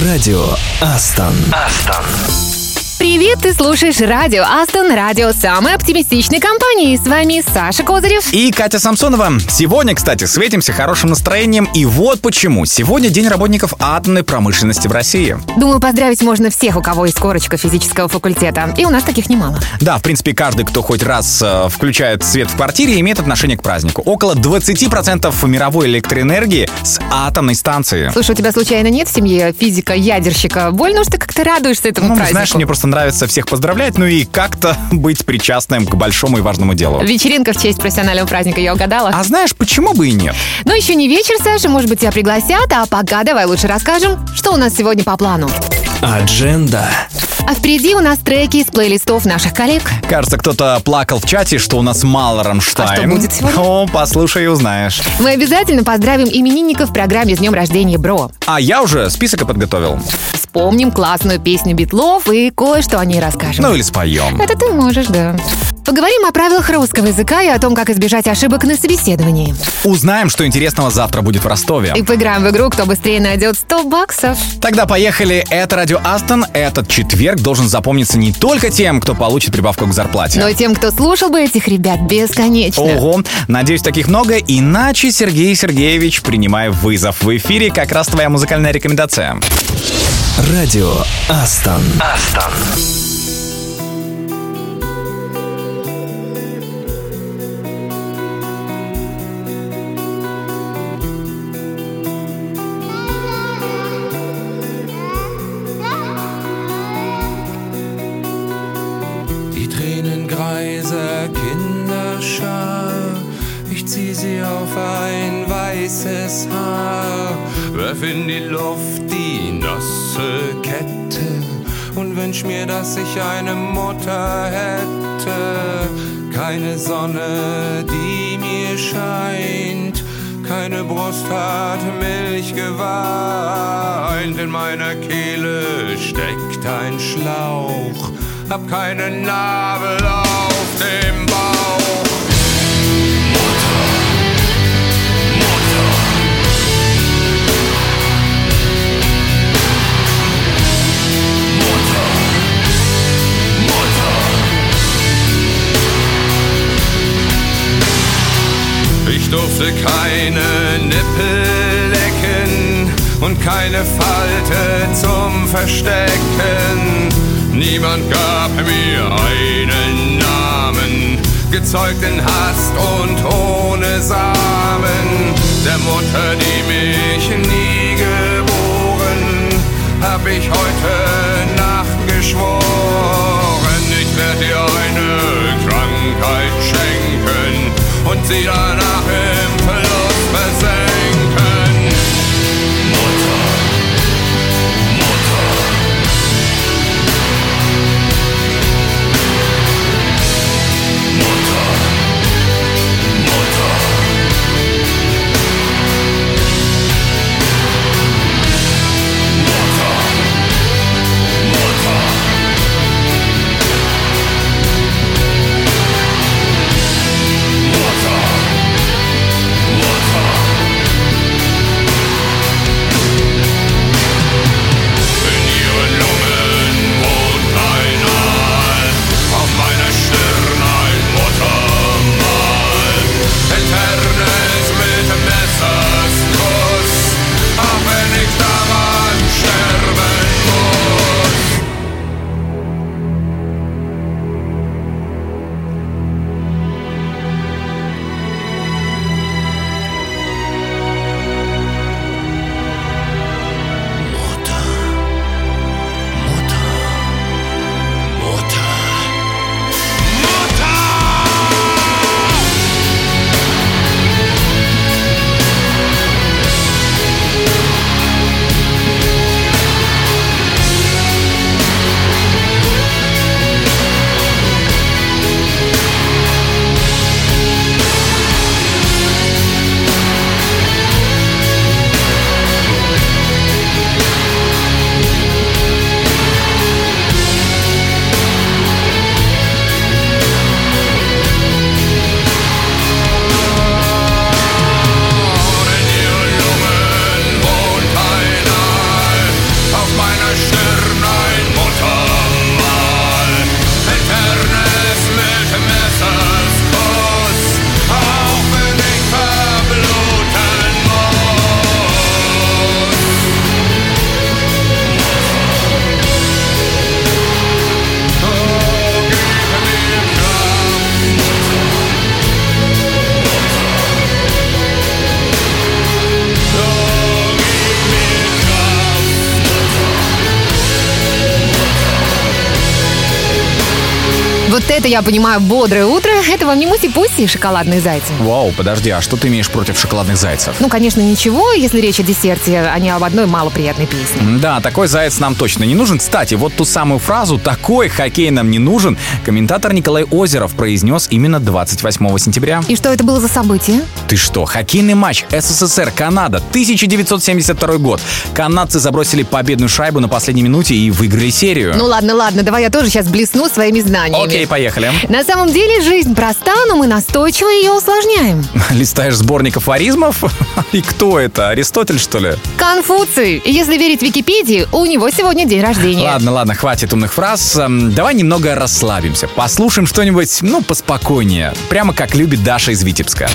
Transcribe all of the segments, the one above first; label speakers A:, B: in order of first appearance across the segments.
A: Радио Астон. Астон.
B: Привет, ты слушаешь радио Астон, радио самой оптимистичной компании. С вами Саша Козырев.
C: И Катя Самсонова. Сегодня, кстати, светимся хорошим настроением. И вот почему. Сегодня День работников атомной промышленности в России.
B: Думаю, поздравить можно всех, у кого есть корочка физического факультета. И у нас таких немало.
C: Да, в принципе, каждый, кто хоть раз э, включает свет в квартире, имеет отношение к празднику. Около 20% мировой электроэнергии с атомной станции.
B: Слушай, у тебя случайно нет в семье физика-ядерщика? Больно, что ты как-то радуешься этому
C: Ну,
B: празднику.
C: знаешь, мне просто нравится всех поздравлять, ну и как-то быть причастным к большому и важному делу.
B: Вечеринка в честь профессионального праздника, я угадала?
C: А знаешь, почему бы и нет?
B: Но еще не вечер, Саша, может быть, тебя пригласят, а пока давай лучше расскажем, что у нас сегодня по плану.
A: Адженда.
B: А впереди у нас треки из плейлистов наших коллег.
C: Кажется, кто-то плакал в чате, что у нас мало Рамштайн.
B: А что будет сегодня?
C: О, послушай и узнаешь.
B: Мы обязательно поздравим именинников в программе «С днем рождения, бро».
C: А я уже список и подготовил.
B: Вспомним классную песню Битлов и кое-что о ней расскажем.
C: Ну или споем.
B: Это ты можешь, да. Поговорим о правилах русского языка и о том, как избежать ошибок на собеседовании.
C: Узнаем, что интересного завтра будет в Ростове.
B: И поиграем в игру «Кто быстрее найдет 100 баксов».
C: Тогда поехали. Это Радио Астон. Этот четверг должен запомниться не только тем, кто получит прибавку к зарплате.
B: Но и тем, кто слушал бы этих ребят бесконечно.
C: Ого, надеюсь, таких много, иначе Сергей Сергеевич, принимая вызов в эфире, как раз твоя музыкальная рекомендация.
A: Радио Астон. Астон.
D: In die Luft die nasse Kette und wünsch mir, dass ich eine Mutter hätte. Keine Sonne, die mir scheint, keine Brust hat Milch geweint, in meiner Kehle steckt ein Schlauch, hab keine Nabel auf dem Bauch. Durfte keine Nippel lecken und keine Falte zum Verstecken. Niemand gab mir einen Namen, gezeugt in Hast und ohne Samen. Der Mutter, die mich nie geboren, hab ich heute Nacht geschworen. Ich werd dir eine Krankheit schenken und sie danach im Verlust versenken.
B: Это я понимаю, бодрое утро. Это вам не муси-пуси и шоколадные зайцы.
C: Вау, подожди, а что ты имеешь против шоколадных зайцев?
B: Ну, конечно, ничего, если речь о десерте, а не об одной малоприятной песне.
C: Да, такой заяц нам точно не нужен. Кстати, вот ту самую фразу «такой хоккей нам не нужен» комментатор Николай Озеров произнес именно 28 сентября.
B: И что это было за событие?
C: Ты что, хоккейный матч СССР-Канада, 1972 год. Канадцы забросили победную шайбу на последней минуте и выиграли серию.
B: Ну ладно, ладно, давай я тоже сейчас блесну своими знаниями.
C: Окей, поехали.
B: На самом деле жизнь проста, но мы настойчиво ее усложняем.
C: Листаешь сборник афоризмов? И кто это? Аристотель, что ли?
B: Конфуций. Если верить Википедии, у него сегодня день рождения.
C: Ладно, ладно, хватит умных фраз. Эм, Давай немного расслабимся. Послушаем что-нибудь, ну, поспокойнее. Прямо как любит Даша из Витебска.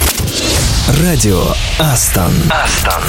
A: Радио Астон. Астон.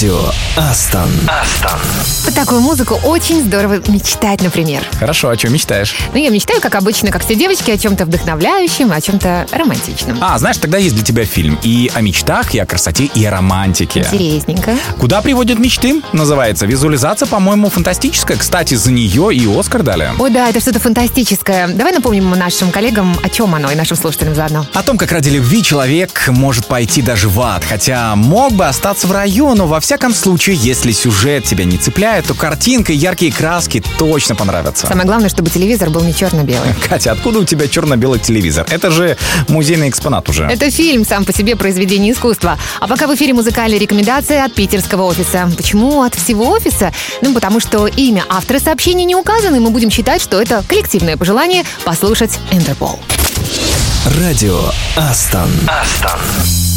A: Радио Астон. Астон.
B: Такую музыку очень здорово мечтать, например.
C: Хорошо, о чем мечтаешь?
B: Ну, я мечтаю, как обычно, как все девочки, о чем-то вдохновляющем, о чем-то романтичном.
C: А, знаешь, тогда есть для тебя фильм и о мечтах, и о красоте, и о романтике.
B: Интересненько.
C: Куда приводят мечты? Называется. Визуализация, по-моему, фантастическая. Кстати, за нее и Оскар дали.
B: Ой, да, это что-то фантастическое. Давай напомним нашим коллегам, о чем оно, и нашим слушателям заодно.
C: О том, как ради любви человек может пойти даже в ад, хотя мог бы остаться в раю, но во всяком случае, если сюжет тебя не цепляет, то картинка и яркие краски точно понравятся.
B: Самое главное, чтобы телевизор был не черно-белый.
C: Катя, откуда у тебя черно-белый телевизор? Это же музейный экспонат уже.
B: Это фильм сам по себе произведение искусства. А пока в эфире музыкальные рекомендации от питерского офиса. Почему от всего офиса? Ну, потому что имя автора сообщения не указано, и мы будем считать, что это коллективное пожелание послушать Интерпол.
A: Радио Астон. Астон.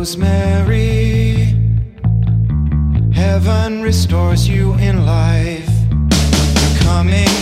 E: Rosemary, heaven restores you in life. You're coming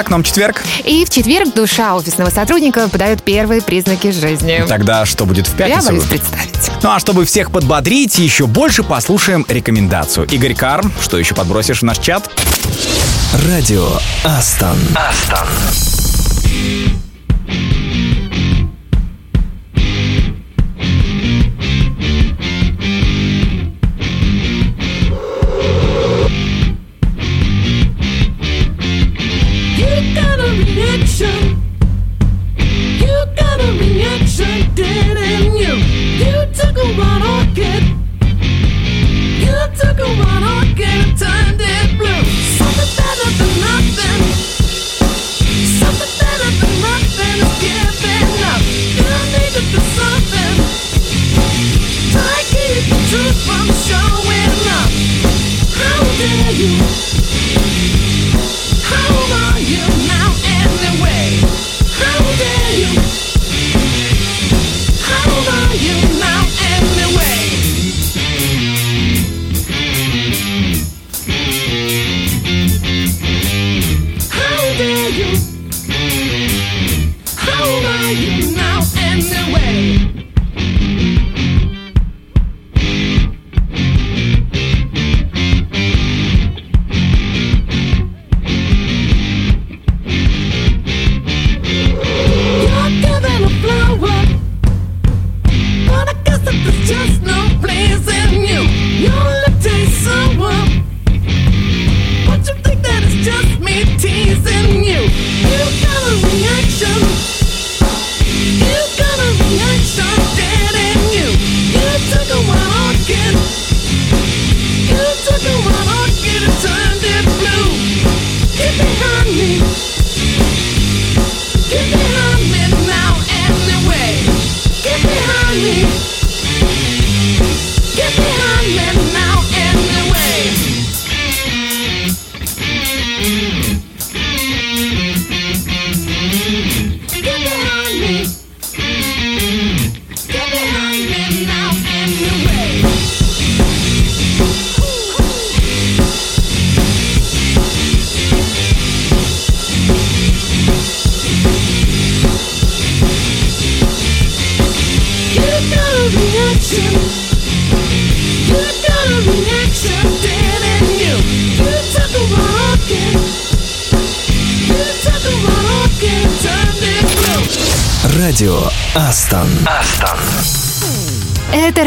C: И за окном четверг.
B: И в четверг душа офисного сотрудника подает первые признаки жизни.
C: Тогда что будет в
B: Я
C: пятницу?
B: боюсь представить.
C: Ну а чтобы всех подбодрить, еще больше послушаем рекомендацию. Игорь Карм, что еще подбросишь в наш чат?
F: Радио Астон. Астон.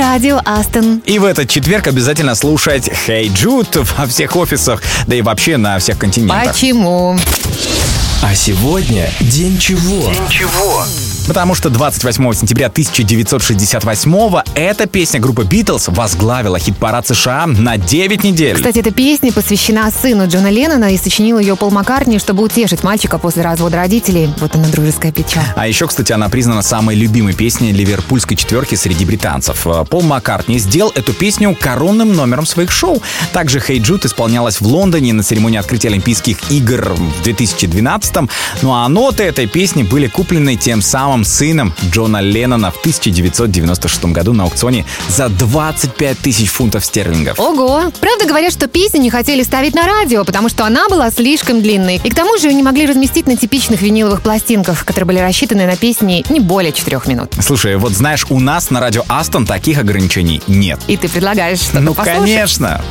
F: Радио Астон.
C: И в этот четверг обязательно слушать Hey Jude во всех офисах, да и вообще на всех континентах.
B: Почему?
F: А сегодня день чего?
C: Потому что 28 сентября 1968 эта песня группы Битлз возглавила хит-парад США на 9 недель.
B: Кстати, эта песня посвящена сыну Джона Леннона и сочинил ее Пол Маккартни, чтобы утешить мальчика после развода родителей. Вот она, дружеская печаль.
C: А еще, кстати, она признана самой любимой песней ливерпульской четверки среди британцев. Э, Пол Маккартни сделал эту песню коронным номером своих шоу. Также «Hey Jude» исполнялась в Лондоне на церемонии открытия Олимпийских игр в 2012 Ну а ноты этой песни были куплены тем самым сыном Джона Леннона в 1996 году на аукционе за 25 тысяч фунтов стерлингов.
B: Ого! Правда говорят, что песню не хотели ставить на радио, потому что она была слишком длинной. И к тому же ее не могли разместить на типичных виниловых пластинках, которые были рассчитаны на песни не более четырех минут.
C: Слушай, вот знаешь, у нас на радио Астон таких ограничений нет.
B: И ты предлагаешь что-то
C: Ну,
B: послушать?
C: конечно.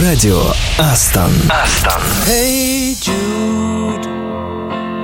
F: Радио Астон. Астон.
G: Hey Jude,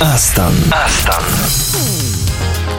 A: Астон. Астон.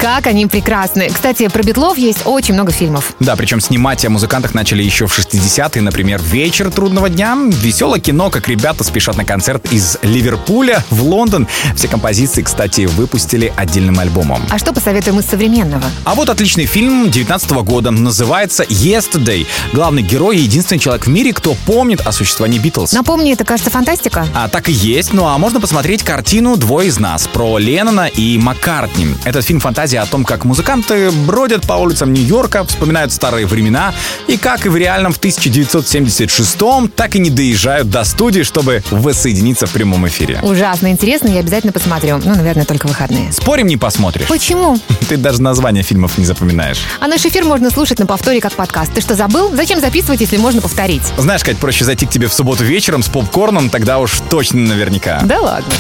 B: Как они прекрасны. Кстати, про Битлов есть очень много фильмов.
C: Да, причем снимать о музыкантах начали еще в 60-е, например, «Вечер трудного дня», веселое кино, как ребята спешат на концерт из Ливерпуля в Лондон. Все композиции, кстати, выпустили отдельным альбомом.
B: А что посоветуем из современного?
C: А вот отличный фильм 19 года, называется «Yesterday». Главный герой и единственный человек в мире, кто помнит о существовании Битлз.
B: Напомни, это, кажется, фантастика.
C: А так и есть. Ну а можно посмотреть картину «Двое из нас» про Леннона и Маккартни. Этот фильм фантазия о том, как музыканты бродят по улицам Нью-Йорка, вспоминают старые времена и как и в реальном в 1976-м, так и не доезжают до студии, чтобы воссоединиться в прямом эфире.
B: Ужасно интересно, я обязательно посмотрю. Ну, наверное, только в выходные.
C: Спорим, не посмотришь?
B: Почему?
C: Ты даже название фильмов не запоминаешь.
B: А наш эфир можно слушать на повторе как подкаст. Ты что, забыл? Зачем записывать, если можно повторить?
C: Знаешь, как проще зайти к тебе в субботу вечером с попкорном, тогда уж точно наверняка.
B: Да ладно.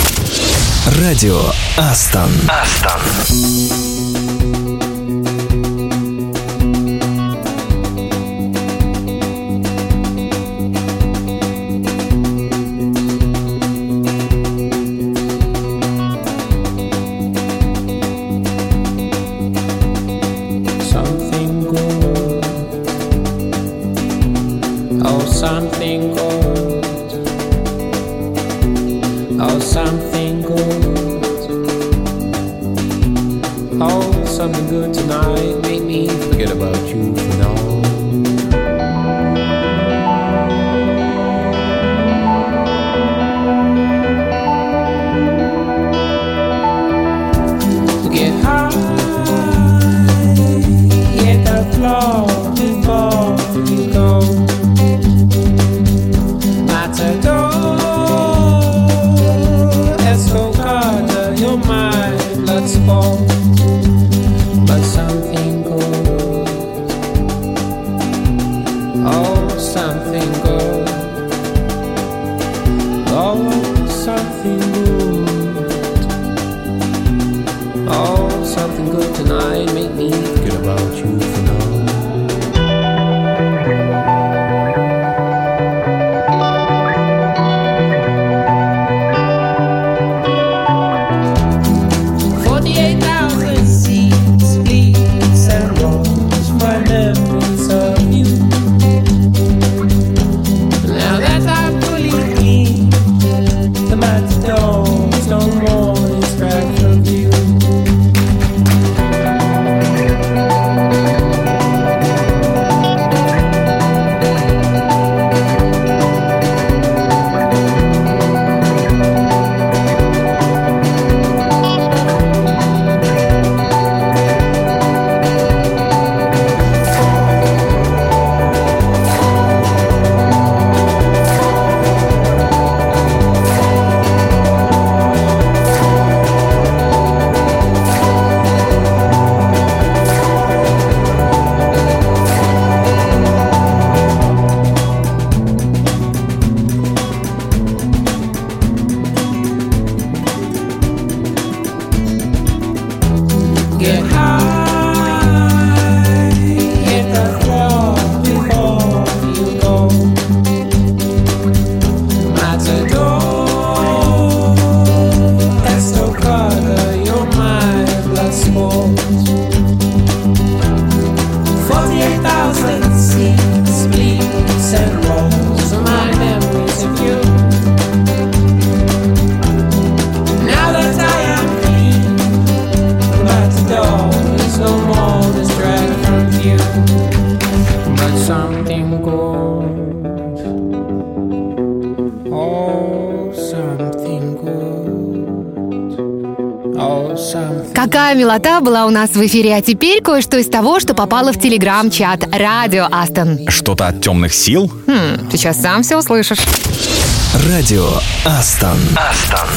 A: Радио Астон. Астон.
B: Какая милота была у нас в эфире, а теперь кое-что из того, что попало в телеграм-чат «Радио Астон».
C: Что-то от темных сил?
B: Хм, сейчас сам все услышишь.
F: Радио Астон. Астон.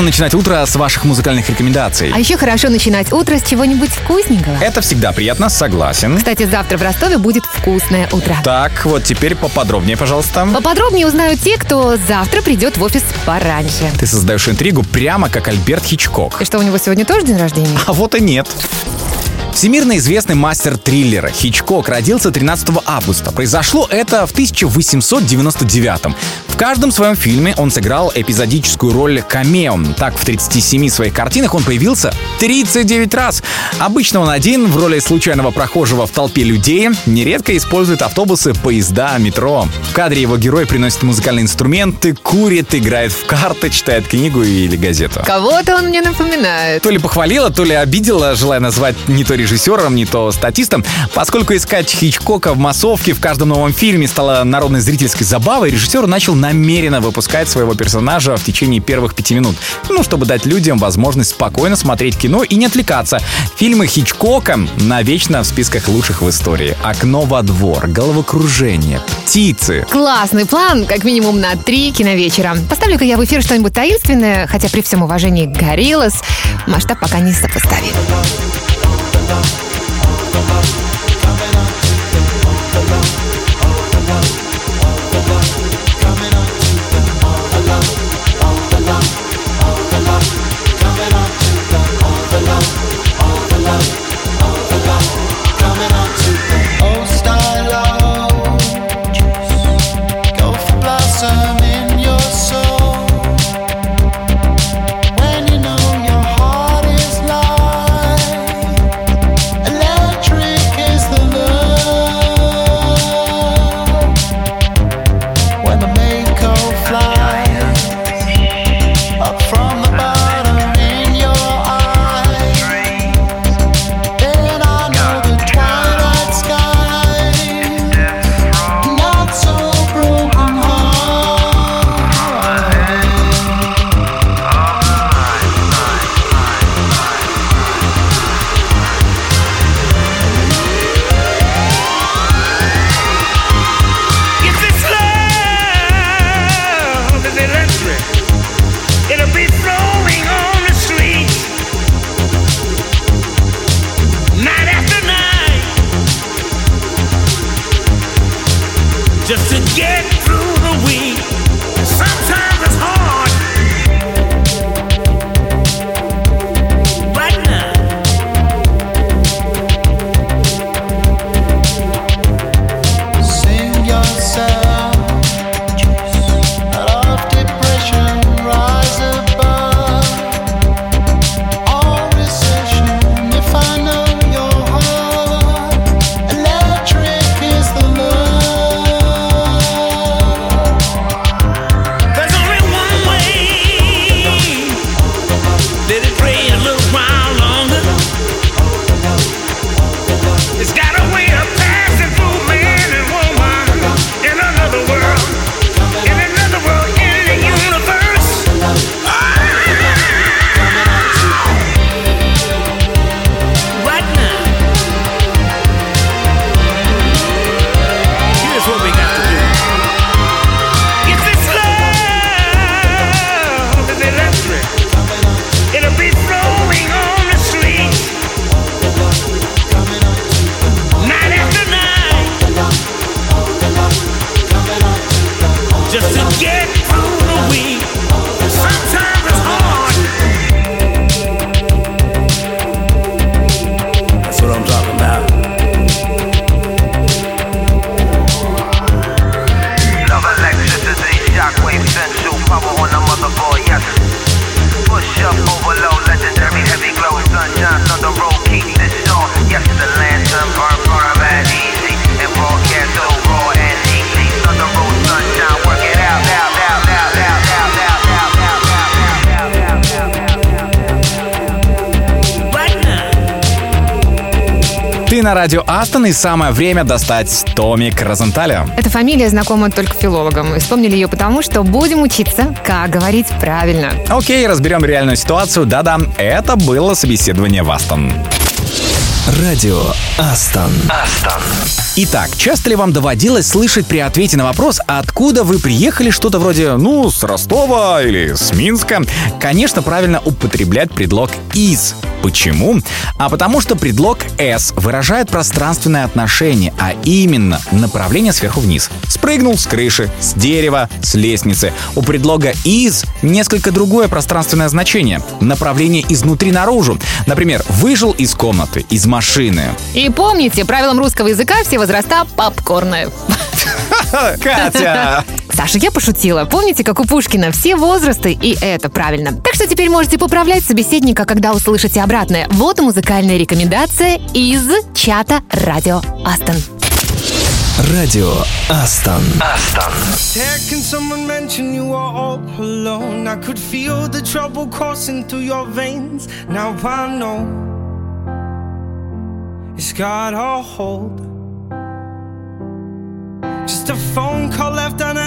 C: Классно начинать утро с ваших музыкальных рекомендаций.
B: А еще хорошо начинать утро с чего-нибудь вкусненького.
C: Это всегда приятно, согласен.
B: Кстати, завтра в Ростове будет вкусное утро.
C: Так, вот теперь поподробнее, пожалуйста.
B: Поподробнее узнают те, кто завтра придет в офис пораньше.
C: Ты создаешь интригу прямо как Альберт Хичкок.
B: И что, у него сегодня тоже день рождения?
C: А вот и нет. Всемирно известный мастер триллера Хичкок родился 13 августа. Произошло это в 1899 В каждом своем фильме он сыграл эпизодическую роль камео. Так, в 37 своих картинах он появился 39 раз. Обычно он один в роли случайного прохожего в толпе людей, нередко использует автобусы, поезда, метро. В кадре его герой приносит музыкальные инструменты, курит, играет в карты, читает книгу или газету.
B: Кого-то он мне напоминает.
C: То ли похвалила, то ли обидела, желая назвать не то режиссером, не то статистом. Поскольку искать Хичкока в массовке в каждом новом фильме стало народной зрительской забавой, режиссер начал намеренно выпускать своего персонажа в течение первых пяти минут. Ну, чтобы дать людям возможность спокойно смотреть кино и не отвлекаться. Фильмы Хичкока навечно в списках лучших в истории. «Окно во двор», «Головокружение», «Птицы».
B: Классный план, как минимум на три киновечера. Поставлю-ка я в эфир что-нибудь таинственное, хотя при всем уважении к Гориллас масштаб пока не сопоставим.
H: Thank you.
C: На радио Астон, и самое время достать Томик Розенталя.
B: Эта фамилия знакома только филологам. И вспомнили ее потому, что будем учиться, как говорить правильно.
C: Окей, разберем реальную ситуацию. Да-да, это было собеседование в Астон.
I: Радио Астон. Астон.
C: Итак, часто ли вам доводилось слышать при ответе на вопрос, откуда вы приехали, что-то вроде, ну, с Ростова или с Минска? Конечно, правильно употреблять предлог «из». Почему? А потому что предлог «с» выражает пространственное отношение, а именно направление сверху вниз. Спрыгнул с крыши, с дерева, с лестницы. У предлога «из» несколько другое пространственное значение. Направление изнутри наружу. Например, выжил из комнаты, из машины.
B: И помните, правилам русского языка все возраста попкорны.
C: Катя!
B: Саша, я пошутила. Помните, как у Пушкина все возрасты, и это правильно. Так что теперь можете поправлять собеседника, когда услышите обратное. Вот и музыкальная рекомендация из чата Радио Астон.
A: Радио Астон. Астон.
E: Can someone mention you are all alone? I could feel the trouble coursing through your veins. Now I know it's got a hold. Just a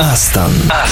A: Астон. Астон.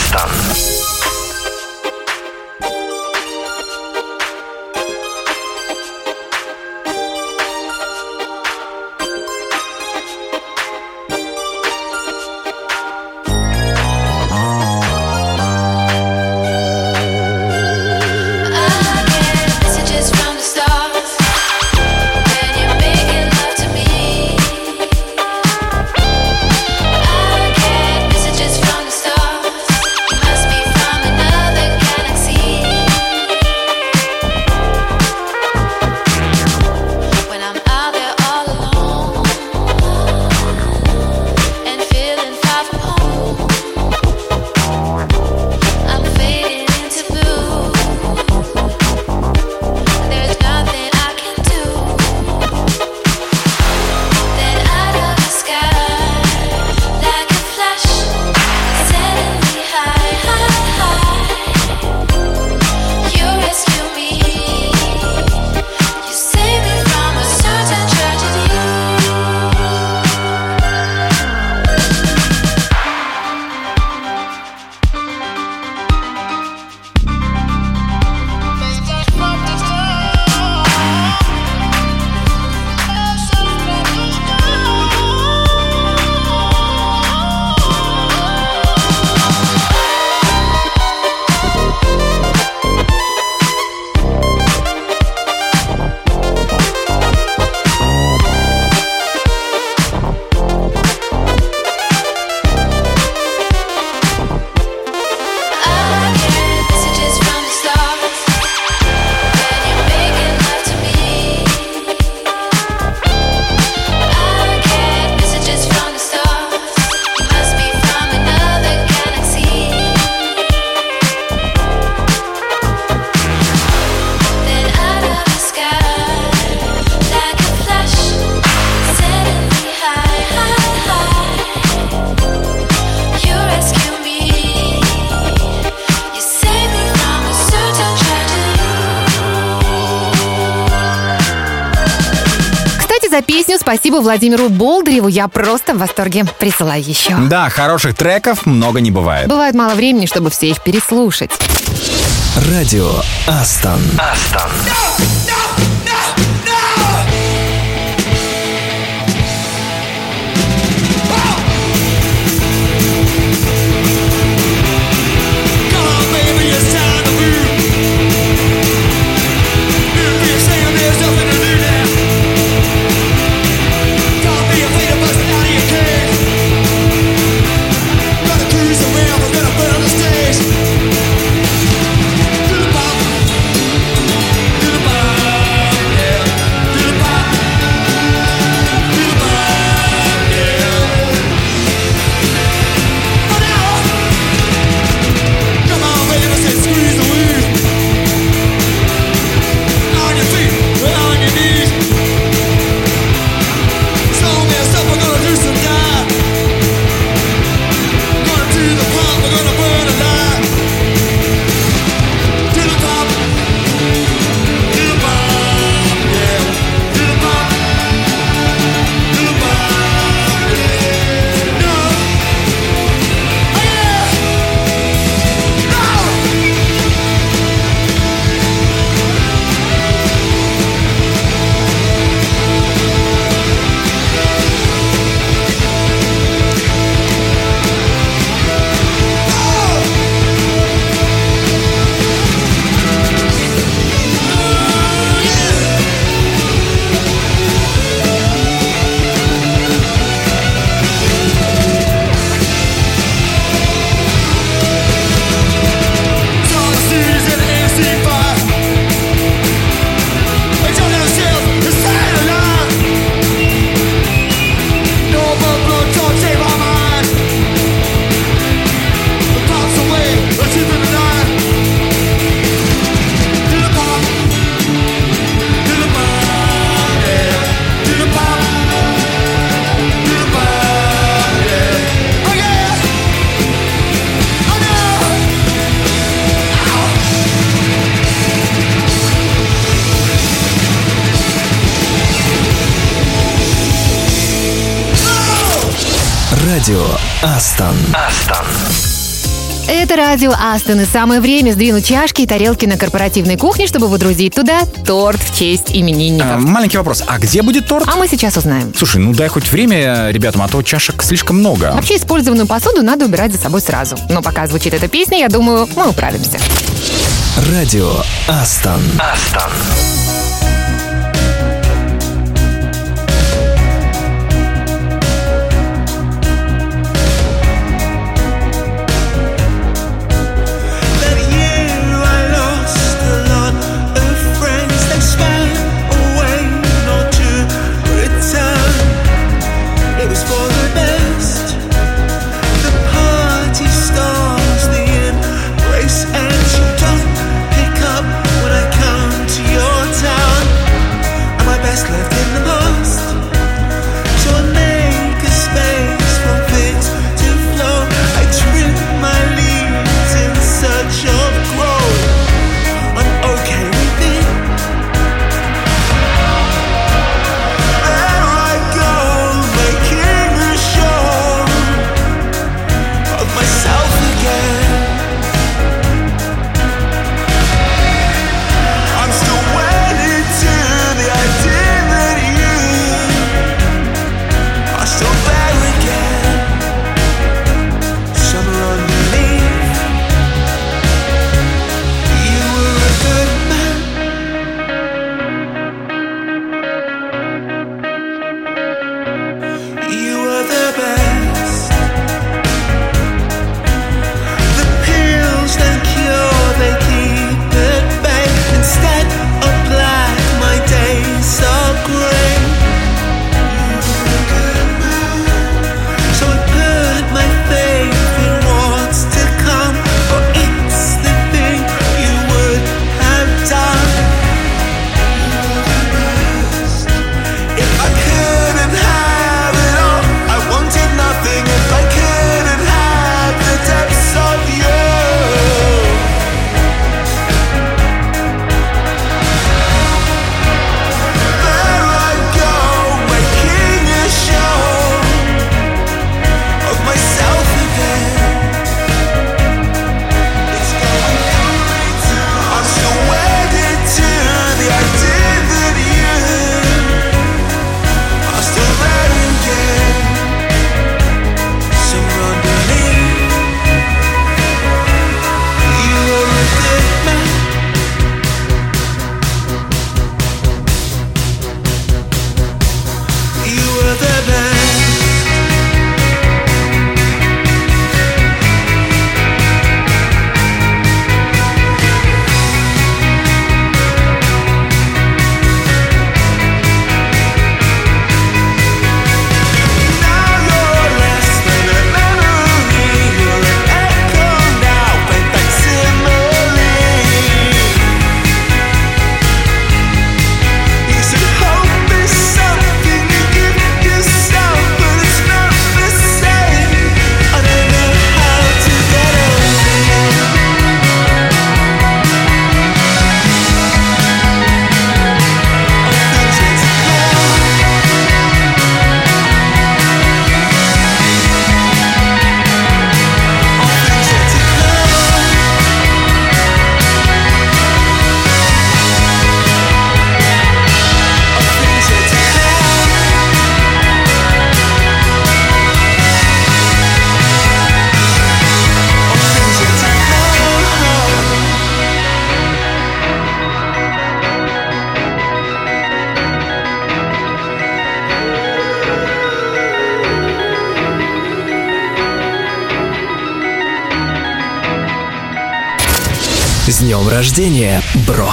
B: За песню спасибо Владимиру Болдыреву. Я просто в восторге. Присылай еще.
C: Да, хороших треков много не бывает.
B: Бывает мало времени, чтобы все их переслушать.
A: Радио Астон. Астон. Радио
B: радио Астон, и самое время сдвинуть чашки и тарелки на корпоративной кухне, чтобы водрузить туда торт в честь именинников.
C: А, маленький вопрос. А где будет торт?
B: А мы сейчас узнаем.
C: Слушай, ну дай хоть время ребятам, а то чашек слишком много.
B: Вообще использованную посуду надо убирать за собой сразу. Но пока звучит эта песня, я думаю, мы управимся.
A: Радио Астон. Астон. С днем рождения, бро!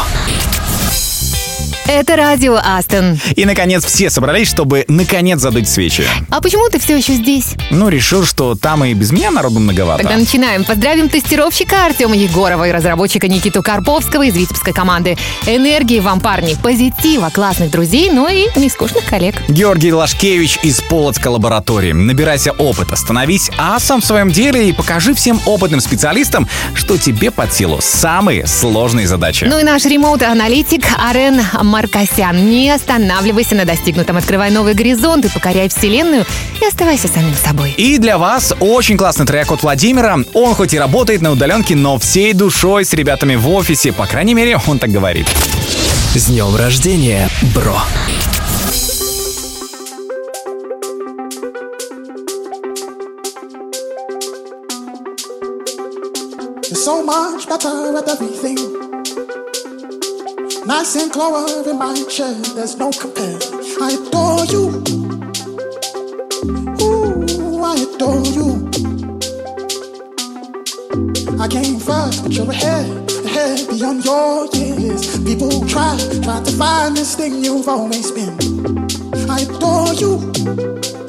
B: Это радио Астон.
C: И, наконец, все собрались, чтобы, наконец, задуть свечи.
B: А почему ты все еще здесь?
C: Ну, решил, что там и без меня народу многовато.
B: Тогда начинаем. Поздравим тестировщика Артема Егорова и разработчика Никиту Карповского из витебской команды. Энергии вам, парни, позитива, классных друзей, но и нескучных коллег.
C: Георгий Лашкевич из Полоцкой лаборатории. Набирайся опыта, становись асом в своем деле и покажи всем опытным специалистам, что тебе под силу самые сложные задачи.
B: Ну и наш ремоут-аналитик Арен Маркосян. Не останавливайся на достигнутом, открывай новые горизонты, покоряй вселенную и оставайся самим собой.
C: И для вас очень классный трек от Владимира. Он хоть и работает на удаленке, но всей душой с ребятами в офисе. По крайней мере, он так говорит.
A: С днем рождения, бро!
J: So much better at everything. Nice and in my chair, there's no compare. I adore you. Ooh, I adore you. I came first, but you're ahead, ahead beyond your years. People try, try to find this thing you've always been. I adore you.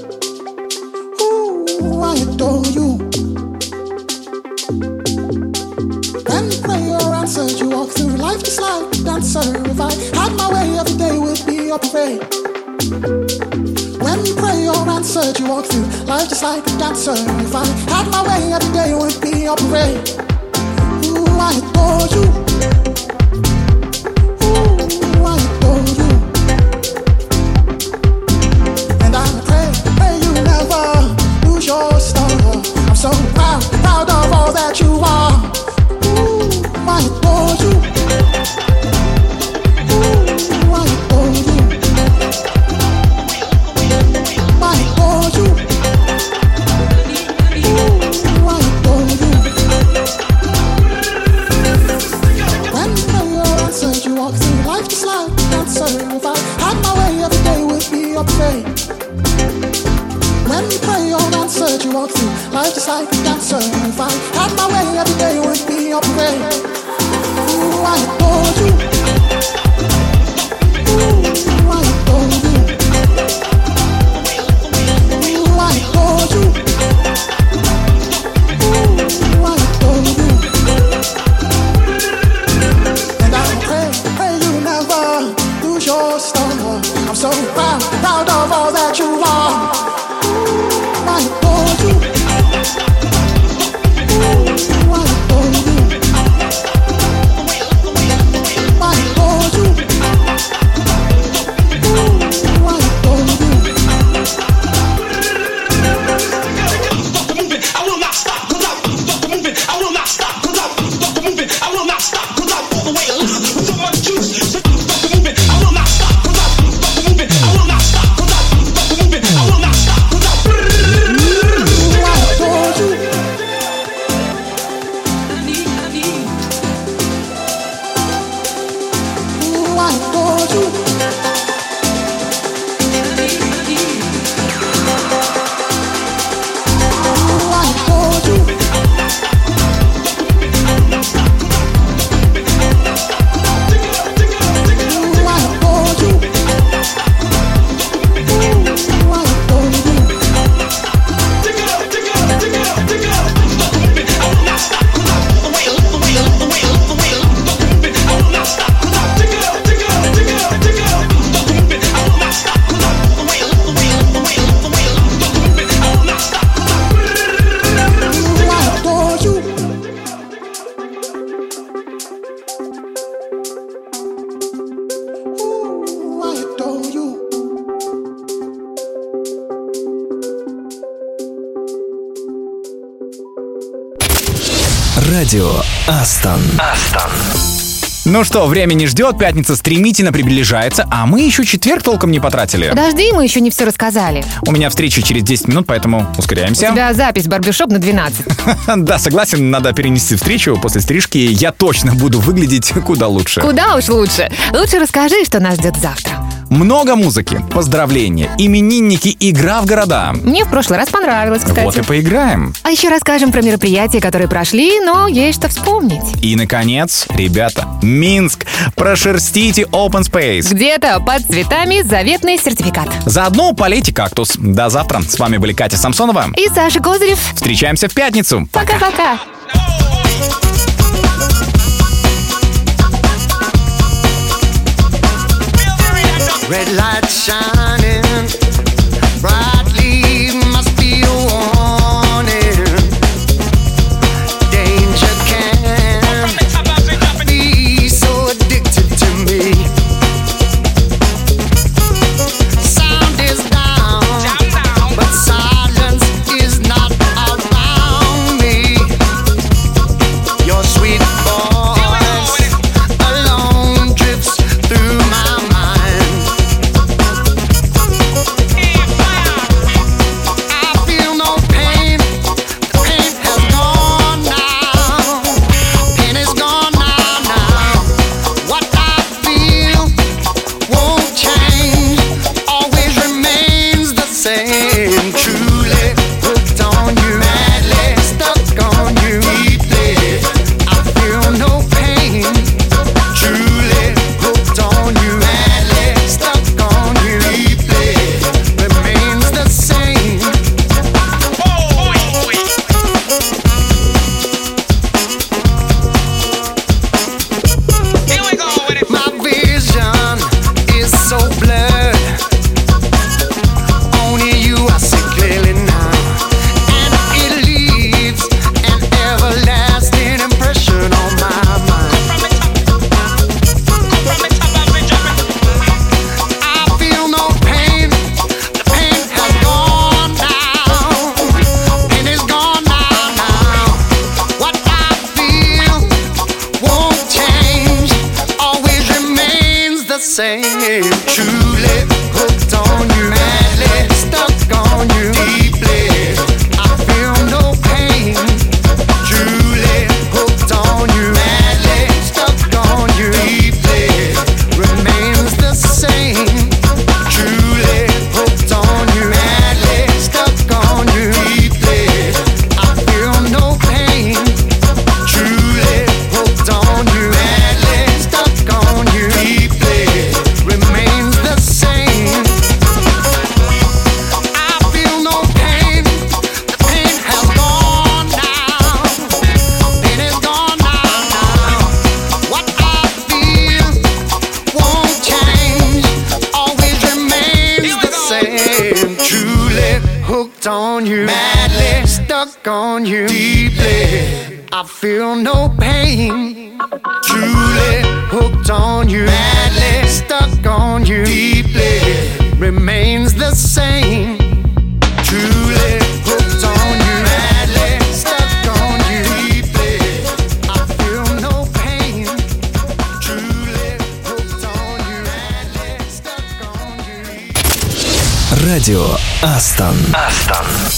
J: Walk through life just like a dancer. If I had my way, every day would be a parade. When prayer answered, you walk through life just like a dancer. If I had my way, every day would be a parade. Ooh, I adore you.
C: Ну что, время не ждет, пятница стремительно приближается, а мы еще четверг толком не потратили.
B: Подожди, мы еще не все рассказали.
C: У меня встреча через 10 минут, поэтому
B: У
C: ускоряемся.
B: тебя запись барбершоп на 12.
C: Да, согласен, надо перенести встречу. После стрижки я точно буду выглядеть куда лучше.
B: Куда уж лучше. Лучше расскажи, что нас ждет завтра.
C: Много музыки, поздравления, именинники, игра в города.
B: Мне в прошлый раз понравилось, кстати.
C: Вот и поиграем.
B: А еще расскажем про мероприятия, которые прошли, но есть что вспомнить.
C: И, наконец, ребята, Минск. Прошерстите Open Space.
B: Где-то под цветами заветный сертификат.
C: Заодно полейте кактус. До завтра. С вами были Катя Самсонова.
B: И Саша Козырев.
C: Встречаемся в пятницу.
B: Пока-пока.
K: Red light shining
L: bright. Астон.
I: Астон.